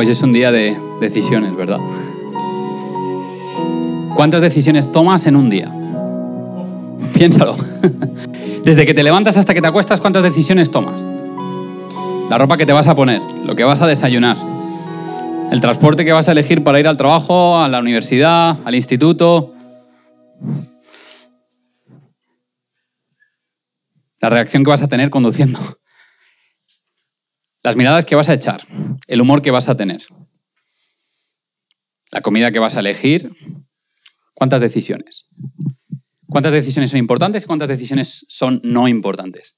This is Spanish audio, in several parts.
Hoy es un día de decisiones, ¿verdad? ¿Cuántas decisiones tomas en un día? Piénsalo. Desde que te levantas hasta que te acuestas, ¿cuántas decisiones tomas? La ropa que te vas a poner, lo que vas a desayunar, el transporte que vas a elegir para ir al trabajo, a la universidad, al instituto. La reacción que vas a tener conduciendo. Las miradas que vas a echar, el humor que vas a tener, la comida que vas a elegir. ¿Cuántas decisiones? ¿Cuántas decisiones son importantes y cuántas decisiones son no importantes?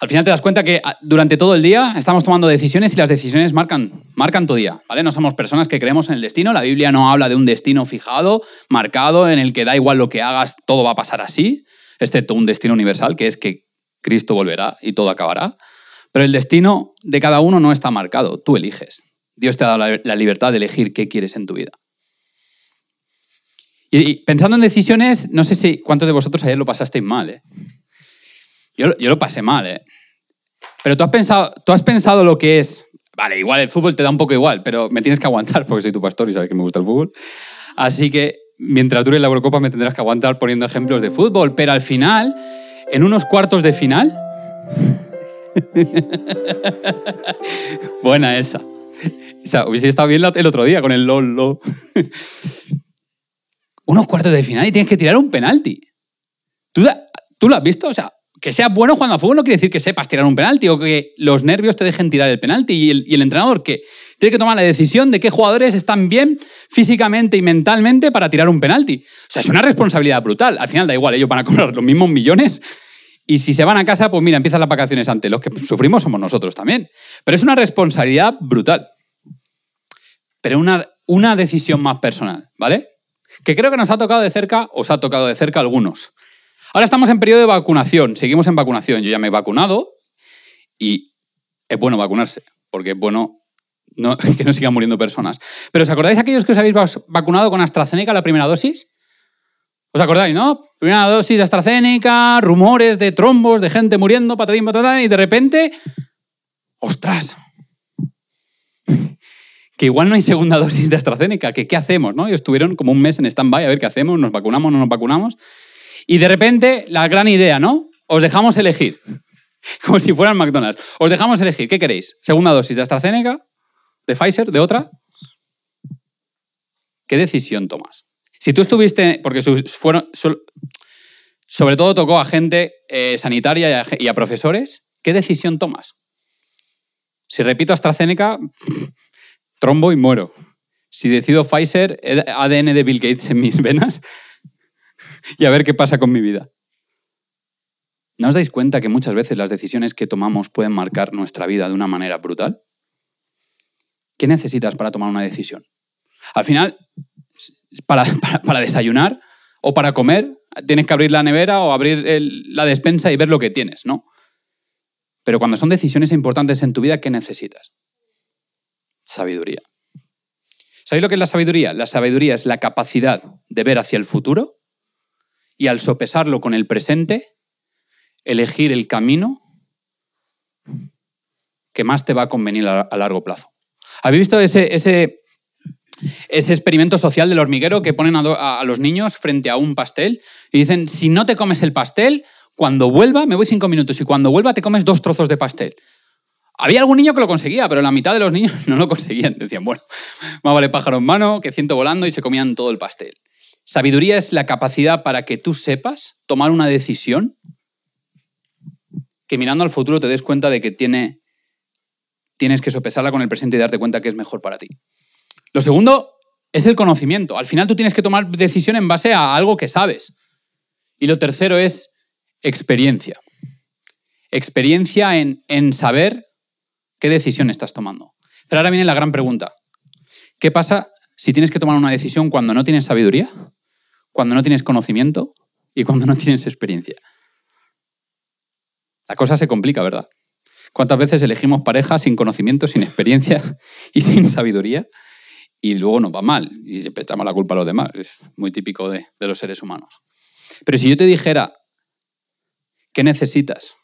Al final te das cuenta que ah, durante todo el día estamos tomando decisiones y las decisiones marcan, marcan tu día, ¿vale? No somos personas que creemos en el destino, la Biblia no habla de un destino fijado, marcado, en el que da igual lo que hagas, todo va a pasar así, excepto un destino universal, que es que Cristo volverá y todo acabará. Pero el destino de cada uno no está marcado, tú eliges. Dios te ha dado la libertad de elegir qué quieres en tu vida. Y pensando en decisiones, no sé si cuántos de vosotros ayer lo pasasteis mal. ¿eh? Yo, lo pasé mal. ¿eh? Pero tú has, pensado, tú has pensado lo que es... Vale, igual el fútbol te da un poco igual, pero me tienes que aguantar porque soy tu pastor y sabes que me gusta el fútbol. Así que mientras dure la Eurocopa me tendrás que aguantar poniendo ejemplos de fútbol. Pero al final, en unos cuartos de final, Buena esa. O sea, hubiese estado bien el otro día con el LOL. Unos cuartos de final y tienes que tirar un penalti. ¿Tú, ¿Tú lo has visto? O sea, que seas bueno jugando a fútbol no quiere decir que sepas tirar un penalti o que los nervios te dejen tirar el penalti. Y el, y el entrenador que tiene que tomar la decisión de qué jugadores están bien físicamente y mentalmente para tirar un penalti. O sea, es una responsabilidad brutal. Al final da igual, ellos van a cobrar los mismos millones y si se van a casa, pues mira, empiezan las vacaciones antes. Los que sufrimos somos nosotros también. Pero es una responsabilidad brutal. Pero una, una decisión más personal, ¿vale? Que creo que nos ha tocado de cerca, os ha tocado de cerca algunos. Ahora estamos en periodo de vacunación, seguimos en vacunación. Yo ya me he vacunado y es bueno vacunarse, porque es bueno que no sigan muriendo personas. Pero ¿os acordáis aquellos que os habéis vacunado con AstraZeneca la primera dosis? ¿Os acordáis, no? Primera dosis de AstraZeneca, rumores de trombos, de gente muriendo, patadín, patadán, y de repente, ¡ostras! Que igual no hay segunda dosis de AstraZeneca, qué hacemos, ¿no? Y estuvieron como un mes en stand-by a ver qué hacemos, nos vacunamos, no nos vacunamos. Y de repente, la gran idea, ¿no? Os dejamos elegir. Como si fueran McDonald's. Os dejamos elegir. ¿Qué queréis? ¿Segunda dosis de AstraZeneca? ¿De Pfizer? ¿De otra? ¿Qué decisión tomas? Si tú estuviste, porque fueron, sobre todo tocó a gente eh, sanitaria y a, profesores, ¿qué decisión tomas? Si repito AstraZeneca, trombo y muero. Si decido Pfizer, ADN de Bill Gates en mis venas y a ver qué pasa con mi vida. ¿No os dais cuenta que muchas veces las decisiones que tomamos pueden marcar nuestra vida de una manera brutal? ¿Qué necesitas para tomar una decisión? Al final, para, para, desayunar o para comer, tienes que abrir la nevera o abrir la despensa y ver lo que tienes, ¿no? Pero cuando son decisiones importantes en tu vida, ¿qué necesitas? Sabiduría. ¿Sabéis lo que es la sabiduría? La sabiduría es la capacidad de ver hacia el futuro y al sopesarlo con el presente, elegir el camino que más te va a convenir a largo plazo. ¿Habéis visto ese, ese, ese experimento social del hormiguero que ponen a, los niños frente a un pastel y dicen, si no te comes el pastel, cuando vuelva, me voy cinco minutos y cuando vuelva te comes dos trozos de pastel. Había algún niño que lo conseguía, pero la mitad de los niños no lo conseguían. Decían, bueno, más vale pájaro en mano que ciento volando y se comían todo el pastel. Sabiduría es la capacidad para que tú sepas tomar una decisión que mirando al futuro te des cuenta de que tiene, tienes que sopesarla con el presente y darte cuenta que es mejor para ti. Lo segundo es el conocimiento. Al final tú tienes que tomar decisión en base a algo que sabes. Y lo tercero es experiencia. Experiencia en, saber qué decisión estás tomando. Pero ahora viene la gran pregunta. ¿Qué pasa si tienes que tomar una decisión cuando no tienes sabiduría, cuando no tienes conocimiento y cuando no tienes experiencia? La cosa se complica, ¿verdad? ¿Cuántas veces elegimos pareja sin conocimiento, sin experiencia y sin sabiduría? Y luego nos va mal y echamos la culpa a los demás. Es muy típico de, de los seres humanos. Pero si yo te dijera, ¿qué necesitas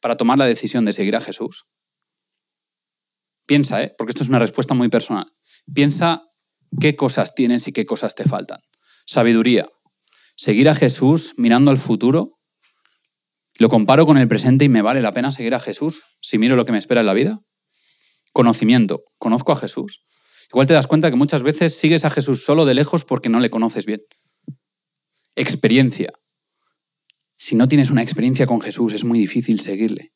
para tomar la decisión de seguir a Jesús? piensa, ¿eh? porque esto es una respuesta muy personal, piensa qué cosas tienes y qué cosas te faltan. Sabiduría. Seguir a Jesús mirando al futuro. Lo comparo con el presente y me vale la pena seguir a Jesús si miro lo que me espera en la vida. Conocimiento. Conozco a Jesús. Igual te das cuenta que muchas veces sigues a Jesús solo de lejos porque no le conoces bien. Experiencia. Si no tienes una experiencia con Jesús es muy difícil seguirle.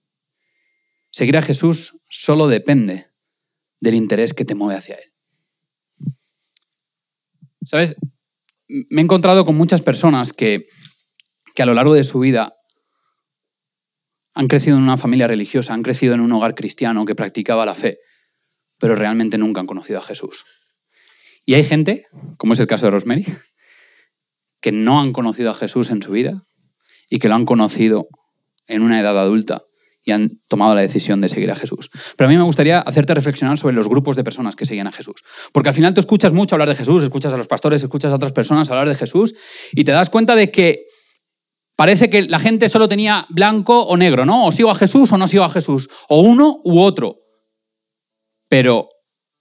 Seguir a Jesús solo depende del interés que te mueve hacia Él. ¿Sabes? Me he encontrado con muchas personas que, que a lo largo de su vida han crecido en una familia religiosa, han crecido en un hogar cristiano que practicaba la fe, pero realmente nunca han conocido a Jesús. Y hay gente, como es el caso de Rosemary, que no han conocido a Jesús en su vida y que lo han conocido en una edad adulta y han tomado la decisión de seguir a Jesús. Pero a mí me gustaría hacerte reflexionar sobre los grupos de personas que siguen a Jesús. Porque al final tú escuchas mucho hablar de Jesús, escuchas a los pastores, escuchas a otras personas hablar de Jesús y te das cuenta de que parece que la gente solo tenía blanco o negro, ¿no? O sigo a Jesús o no sigo a Jesús, o uno u otro. Pero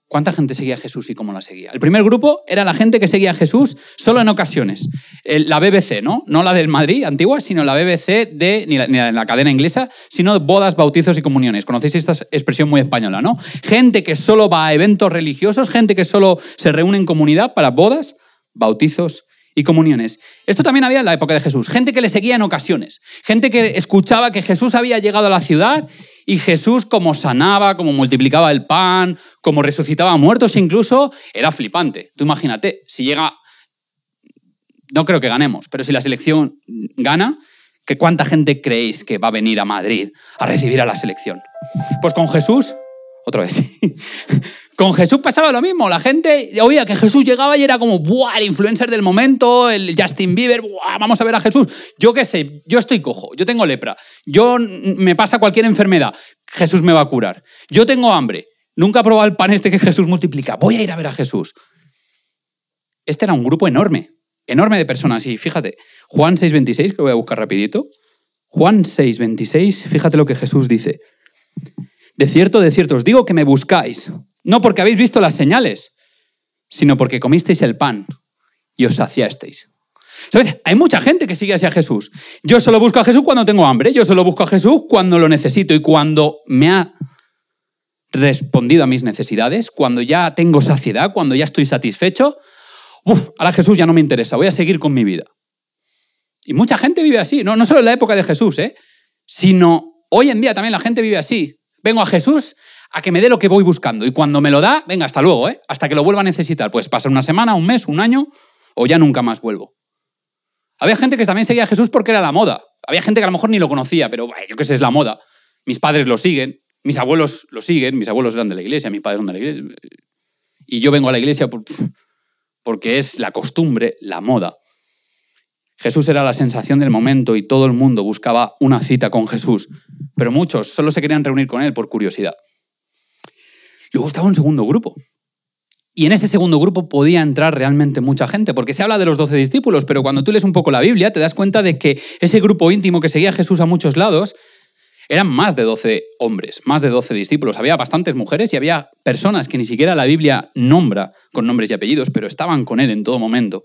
¿Cuánta gente seguía a Jesús y cómo la seguía? El primer grupo era la gente que seguía a Jesús solo en ocasiones. La BBC, ¿no? No la del Madrid antigua, sino la BBC de, ni la, la cadena inglesa, sino bodas, bautizos y comuniones. Conocéis esta expresión muy española, ¿no? Gente que solo va a eventos religiosos, gente que solo se reúne en comunidad para bodas, bautizos y comuniones. Esto también había en la época de Jesús. Gente que le seguía en ocasiones. Gente que escuchaba que Jesús había llegado a la ciudad y Jesús como sanaba, como multiplicaba el pan, como resucitaba muertos incluso, era flipante. Tú imagínate, si llega, no creo que ganemos, pero si la selección gana, ¿que ¿cuánta gente creéis que va a venir a Madrid a recibir a la selección? Pues con Jesús, otra vez, Con Jesús pasaba lo mismo. La gente oía que Jesús llegaba y era como, ¡buah! El influencer del momento, el Justin Bieber, ¡buah! Vamos a ver a Jesús. Yo qué sé, yo estoy cojo, yo tengo lepra, yo me pasa cualquier enfermedad, Jesús me va a curar. Yo tengo hambre, nunca he probado el pan este que Jesús multiplica, voy a ir a ver a Jesús. Este era un grupo enorme, enorme de personas. Y fíjate, Juan 6:26, que voy a buscar rapidito. Juan 6:26, fíjate lo que Jesús dice. De cierto, de cierto, os digo que me buscáis no porque habéis visto las señales, sino porque comisteis el pan y os saciasteis. ¿Sabes? Hay mucha gente que sigue hacia Jesús. Yo solo busco a Jesús cuando tengo hambre, yo solo busco a Jesús cuando lo necesito y cuando me ha respondido a mis necesidades, cuando ya tengo saciedad, cuando ya estoy satisfecho, uff, ahora Jesús ya no me interesa, voy a seguir con mi vida. Y mucha gente vive así, no, no solo en la época de Jesús, ¿eh? sino hoy en día también la gente vive así. Vengo a Jesús a que me dé lo que voy buscando. Y cuando me lo da, venga, hasta luego, ¿eh? hasta que lo vuelva a necesitar. Pues pasa una semana, un mes, un año, o ya nunca más vuelvo. Había gente que también seguía a Jesús porque era la moda. Había gente que a lo mejor ni lo conocía, pero yo qué sé, es la moda. Mis padres lo siguen, mis abuelos lo siguen, mis abuelos eran de la iglesia, mis padres son de la iglesia. Y yo vengo a la iglesia porque es la costumbre, la moda. Jesús era la sensación del momento y todo el mundo buscaba una cita con Jesús, pero muchos solo se querían reunir con él por curiosidad. Luego estaba un segundo grupo. Y en ese segundo grupo podía entrar realmente mucha gente, porque se habla de los doce discípulos, pero cuando tú lees un poco la Biblia te das cuenta de que ese grupo íntimo que seguía a Jesús a muchos lados eran más de doce hombres, más de doce discípulos. Había bastantes mujeres y había personas que ni siquiera la Biblia nombra con nombres y apellidos, pero estaban con él en todo momento.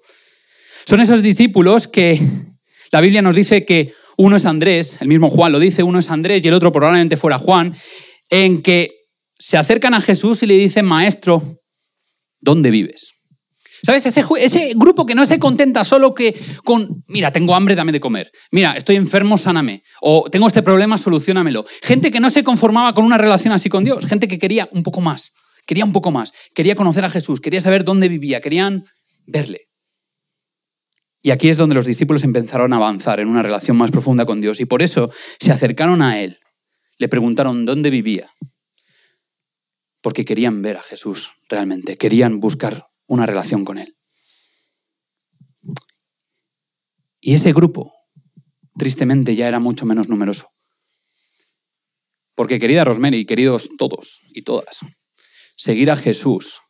Son esos discípulos que la Biblia nos dice que uno es Andrés, el mismo Juan lo dice, uno es Andrés y el otro probablemente fuera Juan, en que se acercan a Jesús y le dicen, Maestro, ¿dónde vives? ¿Sabes? Ese, grupo que no se contenta solo que con, mira, tengo hambre, dame de comer. Mira, estoy enfermo, sáname. O tengo este problema, solucionamelo. Gente que no se conformaba con una relación así con Dios. Gente que quería un poco más. Quería un poco más. Quería conocer a Jesús. Quería saber dónde vivía. Querían verle. Y aquí es donde los discípulos empezaron a avanzar en una relación más profunda con Dios. Y por eso se acercaron a Él. Le preguntaron dónde vivía porque querían ver a Jesús realmente, querían buscar una relación con Él. Y ese grupo, tristemente, ya era mucho menos numeroso. Porque querida Rosemary, queridos todos y todas, seguir a Jesús,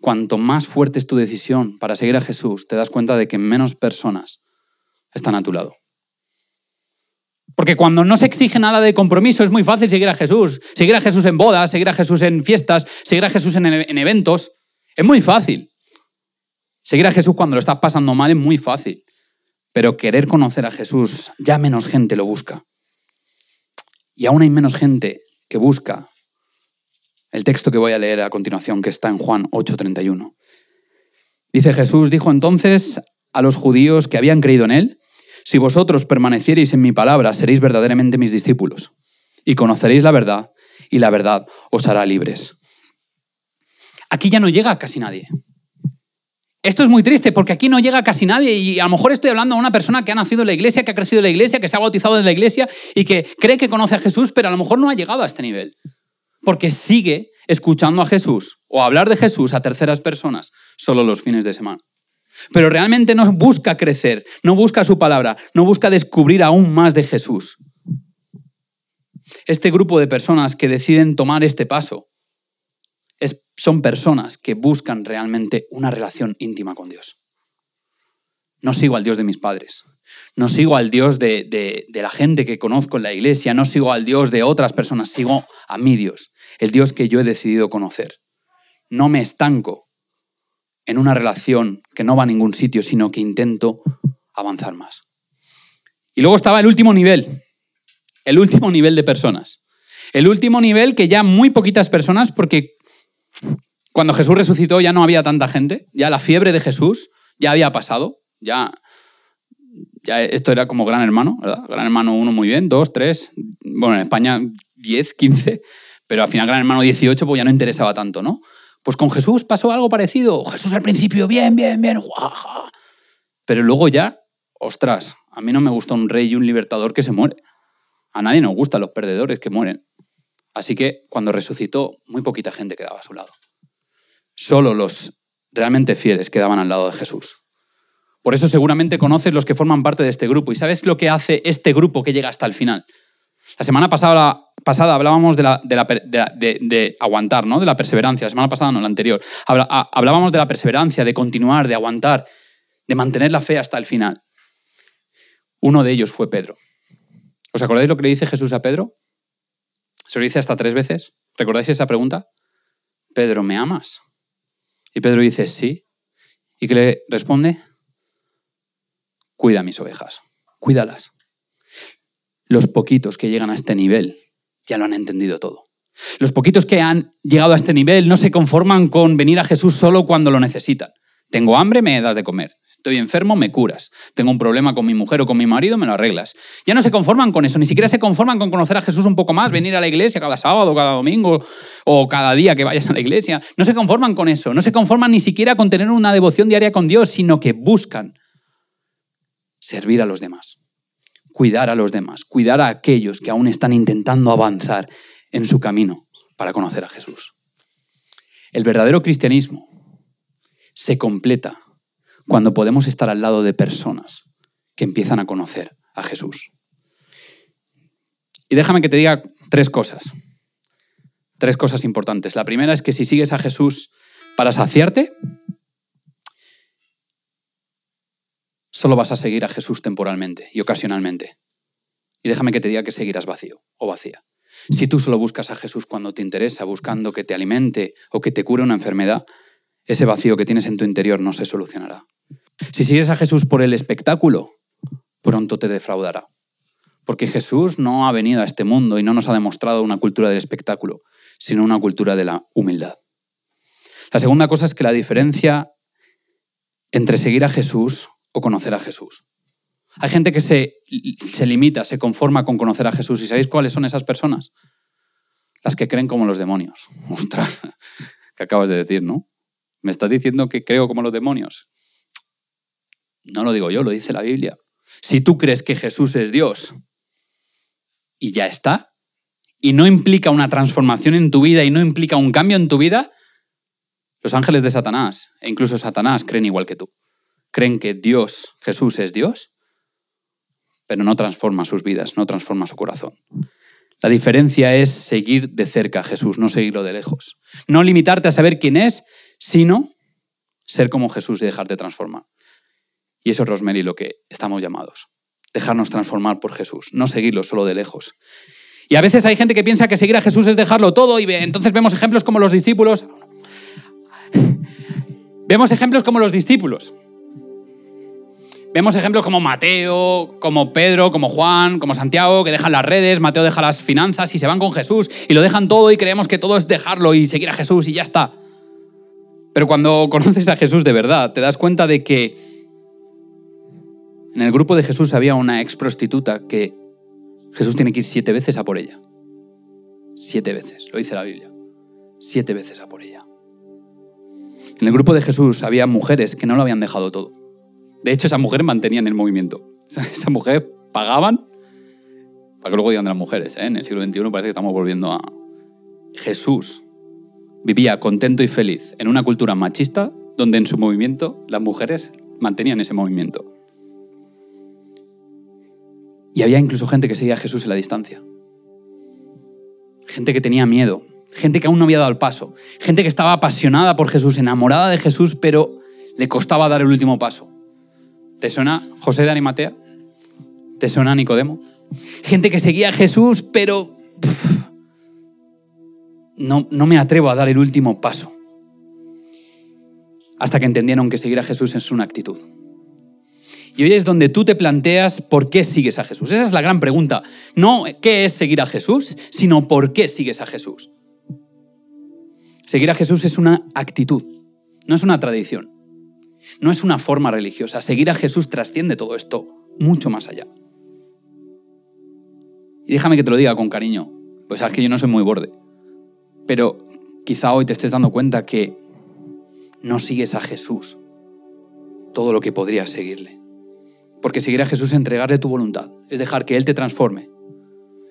cuanto más fuerte es tu decisión para seguir a Jesús, te das cuenta de que menos personas están a tu lado. Porque cuando no se exige nada de compromiso es muy fácil seguir a Jesús. Seguir a Jesús en bodas, seguir a Jesús en fiestas, seguir a Jesús en, en eventos. Es muy fácil. Seguir a Jesús cuando lo estás pasando mal es muy fácil. Pero querer conocer a Jesús, ya menos gente lo busca. Y aún hay menos gente que busca el texto que voy a leer a continuación, que está en Juan 8:31. Dice Jesús, dijo entonces a los judíos que habían creído en él, si vosotros permaneciereis en mi palabra, seréis verdaderamente mis discípulos, y conoceréis la verdad, y la verdad os hará libres. Aquí ya no llega casi nadie. Esto es muy triste porque aquí no llega casi nadie y a lo mejor estoy hablando a una persona que ha nacido en la iglesia, que ha crecido en la iglesia, que se ha bautizado en la iglesia y que cree que conoce a Jesús, pero a lo mejor no ha llegado a este nivel. Porque sigue escuchando a Jesús o hablar de Jesús a terceras personas solo los fines de semana. Pero realmente no busca crecer, no busca su palabra, no busca descubrir aún más de Jesús. Este grupo de personas que deciden tomar este paso son personas que buscan realmente una relación íntima con Dios. No sigo al Dios de mis padres, no sigo al Dios de, de, la gente que conozco en la iglesia, no sigo al Dios de otras personas, sigo a mi Dios, el Dios que yo he decidido conocer. No me estanco en una relación que no va a ningún sitio, sino que intento avanzar más. Y luego estaba el último nivel, el último nivel de personas. El último nivel que ya muy poquitas personas, porque cuando Jesús resucitó ya no había tanta gente, ya la fiebre de Jesús ya había pasado, ya, ya esto era como Gran Hermano, ¿verdad? Gran Hermano 1 muy bien, 2, 3, bueno, en España 10, 15, pero al final Gran Hermano 18 pues ya no interesaba tanto, ¿no? Pues con Jesús pasó algo parecido. Jesús al principio, bien, bien, bien, guaja. Pero luego ya, ostras, a mí no me gusta un rey y un libertador que se muere. A nadie nos gustan los perdedores que mueren. Así que cuando resucitó, muy poquita gente quedaba a su lado. Solo los realmente fieles quedaban al lado de Jesús. Por eso seguramente conoces los que forman parte de este grupo. ¿Y sabes lo que hace este grupo que llega hasta el final? La semana pasada, pasada hablábamos de, de, aguantar, ¿no? de la perseverancia. La semana pasada, no, la anterior. Hablábamos de la perseverancia, de continuar, de aguantar, de mantener la fe hasta el final. Uno de ellos fue Pedro. ¿Os acordáis lo que le dice Jesús a Pedro? Se lo dice hasta tres veces. ¿Recordáis esa pregunta? Pedro, ¿me amas? Y Pedro dice, sí. ¿Y qué le responde? Cuida mis ovejas, cuídalas. Los poquitos que llegan a este nivel ya lo han entendido todo. Los poquitos que han llegado a este nivel no se conforman con venir a Jesús solo cuando lo necesitan. Tengo hambre, me das de comer. Estoy enfermo, me curas. Tengo un problema con mi mujer o con mi marido, me lo arreglas. Ya no se conforman con eso, ni siquiera se conforman con conocer a Jesús un poco más, venir a la iglesia cada sábado, cada domingo o cada día que vayas a la iglesia. No se conforman con eso, no se conforman ni siquiera con tener una devoción diaria con Dios, sino que buscan servir a los demás, cuidar a los demás, cuidar a aquellos que aún están intentando avanzar en su camino para conocer a Jesús. El verdadero cristianismo se completa cuando podemos estar al lado de personas que empiezan a conocer a Jesús. Y déjame que te diga tres cosas. Tres cosas importantes. La primera es que si sigues a Jesús para saciarte, solo vas a seguir a Jesús temporalmente y ocasionalmente. Y déjame que te diga que seguirás vacío o vacía. Si tú solo buscas a Jesús cuando te interesa, buscando que te alimente o que te cure una enfermedad, ese vacío que tienes en tu interior no se solucionará. Si sigues a Jesús por el espectáculo, pronto te defraudará. Porque Jesús no ha venido a este mundo y no nos ha demostrado una cultura del espectáculo, sino una cultura de la humildad. La segunda cosa es que la diferencia entre seguir a Jesús o conocer a Jesús. Hay gente que se, se, limita, se conforma con conocer a Jesús. ¿Y sabéis cuáles son esas personas? Las que creen como los demonios. Ostras, ¿qué acabas de decir, no? ¿Me estás diciendo que creo como los demonios? No lo digo yo, lo dice la Biblia. Si tú crees que Jesús es Dios y ya está, y no implica una transformación en tu vida y no implica un cambio en tu vida, los ángeles de Satanás, e incluso Satanás, creen igual que tú. Creen que Dios, Jesús es Dios, pero no transforma sus vidas, no transforma su corazón. La diferencia es seguir de cerca a Jesús, no seguirlo de lejos. No limitarte a saber quién es, sino ser como Jesús y dejarte transformar. Y eso es, Rosemary, lo que estamos llamados. dejarnos transformar por Jesús, no seguirlo solo de lejos. Y a veces hay gente que piensa que seguir a Jesús es dejarlo todo y entonces vemos ejemplos como los discípulos. vemos ejemplos como los discípulos. Vemos ejemplos como Mateo, como Pedro, como Juan, como Santiago, que dejan las redes, Mateo deja las finanzas y se van con Jesús y lo dejan todo y creemos que todo es dejarlo y seguir a Jesús y ya está. Pero cuando conoces a Jesús de verdad, te das cuenta de que en el grupo de Jesús había una ex prostituta que Jesús tiene que ir siete veces a por ella. Siete veces, lo dice la Biblia. Siete veces a por ella. En el grupo de Jesús había mujeres que no lo habían dejado todo. De hecho, esas mujeres mantenían el movimiento. Esas mujeres pagaban para que luego digan de las mujeres. ¿eh? En el siglo XXI parece que estamos volviendo a... Jesús vivía contento y feliz en una cultura machista donde en su movimiento las mujeres mantenían ese movimiento. Y había incluso gente que seguía a Jesús en la distancia. Gente que tenía miedo, gente que aún no había dado el paso, gente que estaba apasionada por Jesús, enamorada de Jesús, pero le costaba dar el último paso. ¿Te suena José de Arimatea? ¿Te suena Nicodemo? Gente que seguía a Jesús, pero no, no me atrevo a dar el último paso. Hasta que entendieron que seguir a Jesús es una actitud. Y hoy es donde tú te planteas por qué sigues a Jesús. Esa es la gran pregunta. No qué es seguir a Jesús, sino por qué sigues a Jesús. Seguir a Jesús es una actitud, no es una tradición, no es una forma religiosa. Seguir a Jesús trasciende todo esto mucho más allá. Y déjame que te lo diga con cariño, pues sabes que yo no soy muy borde, pero quizá hoy te estés dando cuenta que no sigues a Jesús todo lo que podrías seguirle. Porque seguir a Jesús es entregarle tu voluntad, es dejar que Él te transforme.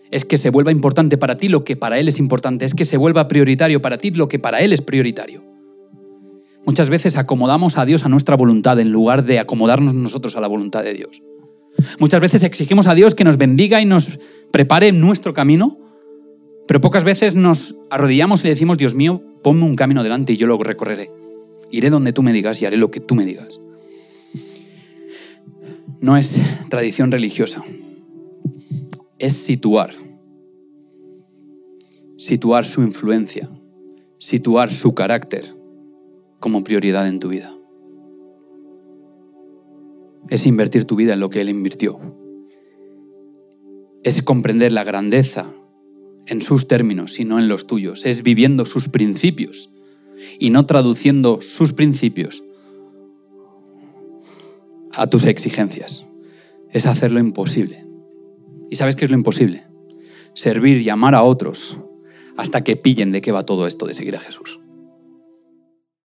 Es que se vuelva importante para ti lo que para Él es importante, es que se vuelva prioritario para ti lo que para Él es prioritario. Muchas veces acomodamos a Dios a nuestra voluntad en lugar de acomodarnos nosotros a la voluntad de Dios. Muchas veces exigimos a Dios que nos bendiga y nos prepare nuestro camino, pero pocas veces nos arrodillamos y le decimos, Dios mío, ponme un camino delante y yo lo recorreré. Iré donde tú me digas y haré lo que tú me digas no es tradición religiosa, es situar. Situar su influencia, situar su carácter como prioridad en tu vida. Es invertir tu vida en lo que Él invirtió. Es comprender la grandeza en sus términos y no en los tuyos. Es viviendo sus principios y no traduciendo sus principios a tus exigencias. Es hacer lo imposible. ¿Y sabes qué es lo imposible? Servir y amar a otros hasta que pillen de qué va todo esto de seguir a Jesús.